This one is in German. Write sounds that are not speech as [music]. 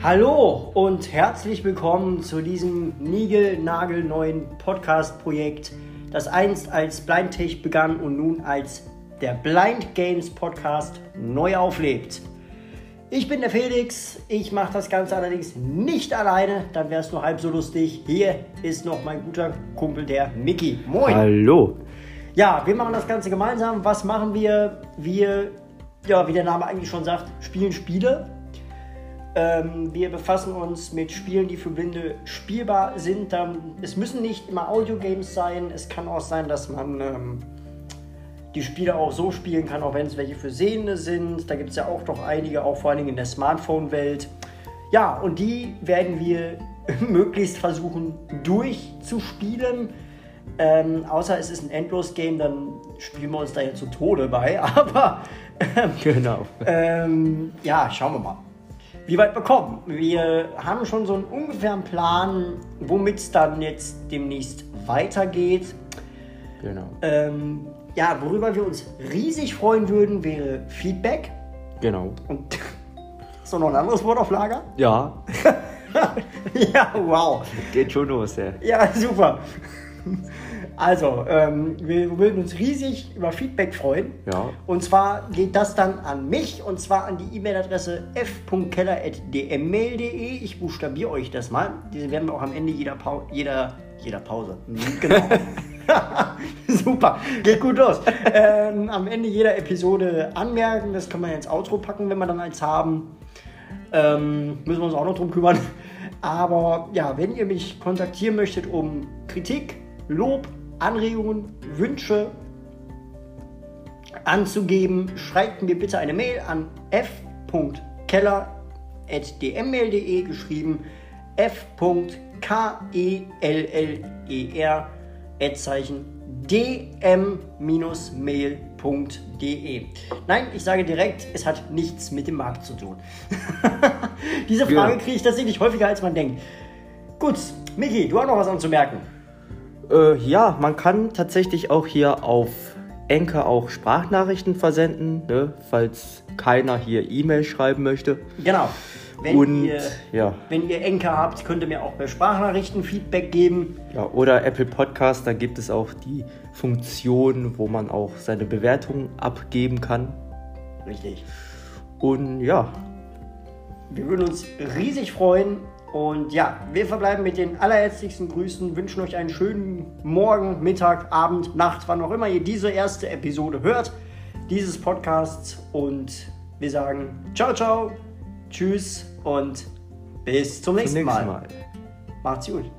Hallo und herzlich willkommen zu diesem niegelnagelneuen Podcast-Projekt, das einst als Blindtech begann und nun als der Blind Games Podcast neu auflebt. Ich bin der Felix, ich mache das Ganze allerdings nicht alleine, dann wäre es nur halb so lustig. Hier ist noch mein guter Kumpel, der Mickey. Moin. Hallo. Ja, wir machen das Ganze gemeinsam. Was machen wir? Wir, ja, wie der Name eigentlich schon sagt, spielen Spiele ähm, wir befassen uns mit Spielen, die für Blinde spielbar sind. Ähm, es müssen nicht immer Audiogames sein. Es kann auch sein, dass man ähm, die Spiele auch so spielen kann, auch wenn es welche für Sehende sind. Da gibt es ja auch doch einige, auch vor allen Dingen in der Smartphone-Welt. Ja, und die werden wir [laughs] möglichst versuchen durchzuspielen. Ähm, außer es ist ein Endlos-Game, dann spielen wir uns da ja zu Tode bei. [laughs] Aber ähm, genau. Ähm, ja, schauen wir mal wie weit wir kommen. Wir haben schon so einen ungefähren Plan, womit es dann jetzt demnächst weitergeht. Genau. Ähm, ja, worüber wir uns riesig freuen würden, wäre Feedback. Genau. Und [laughs] hast du noch ein anderes Wort auf Lager? Ja. [laughs] ja, wow. Geht schon los, ja. Ja, super. Also, ähm, wir würden uns riesig über Feedback freuen. Ja. Und zwar geht das dann an mich und zwar an die E-Mail-Adresse f.keller.dmmail.de. Ich buchstabiere euch das mal. Diese werden wir auch am Ende jeder, Pau jeder, jeder Pause. Mhm, genau. [laughs] Super, geht gut los. ähm, am Ende jeder Episode anmerken. Das kann man ins Outro packen, wenn wir dann eins haben. Ähm, müssen wir uns auch noch drum kümmern. Aber ja, wenn ihr mich kontaktieren möchtet um Kritik, Lob, Anregungen, Wünsche anzugeben, schreibt mir bitte eine Mail an f.keller.dmmail.de geschrieben f.keller dm-mail.de. Nein, ich sage direkt, es hat nichts mit dem Markt zu tun. [laughs] Diese Frage ja. kriege ich tatsächlich häufiger, als man denkt. Gut, Miki, du hast noch was anzumerken. Äh, ja, man kann tatsächlich auch hier auf Enker auch Sprachnachrichten versenden, ne, falls keiner hier E-Mail schreiben möchte. Genau. Wenn, Und, ihr, ja. wenn ihr Enker habt, könnt ihr mir auch bei Sprachnachrichten Feedback geben. Ja, oder Apple Podcast, da gibt es auch die Funktion, wo man auch seine Bewertung abgeben kann. Richtig. Und ja. Wir würden uns riesig freuen, und ja, wir verbleiben mit den allerherzlichsten Grüßen, wünschen euch einen schönen Morgen, Mittag, Abend, Nacht, wann auch immer ihr diese erste Episode hört, dieses Podcasts. Und wir sagen ciao, ciao, tschüss und bis zum nächsten, zum nächsten Mal. Mal. Macht's gut.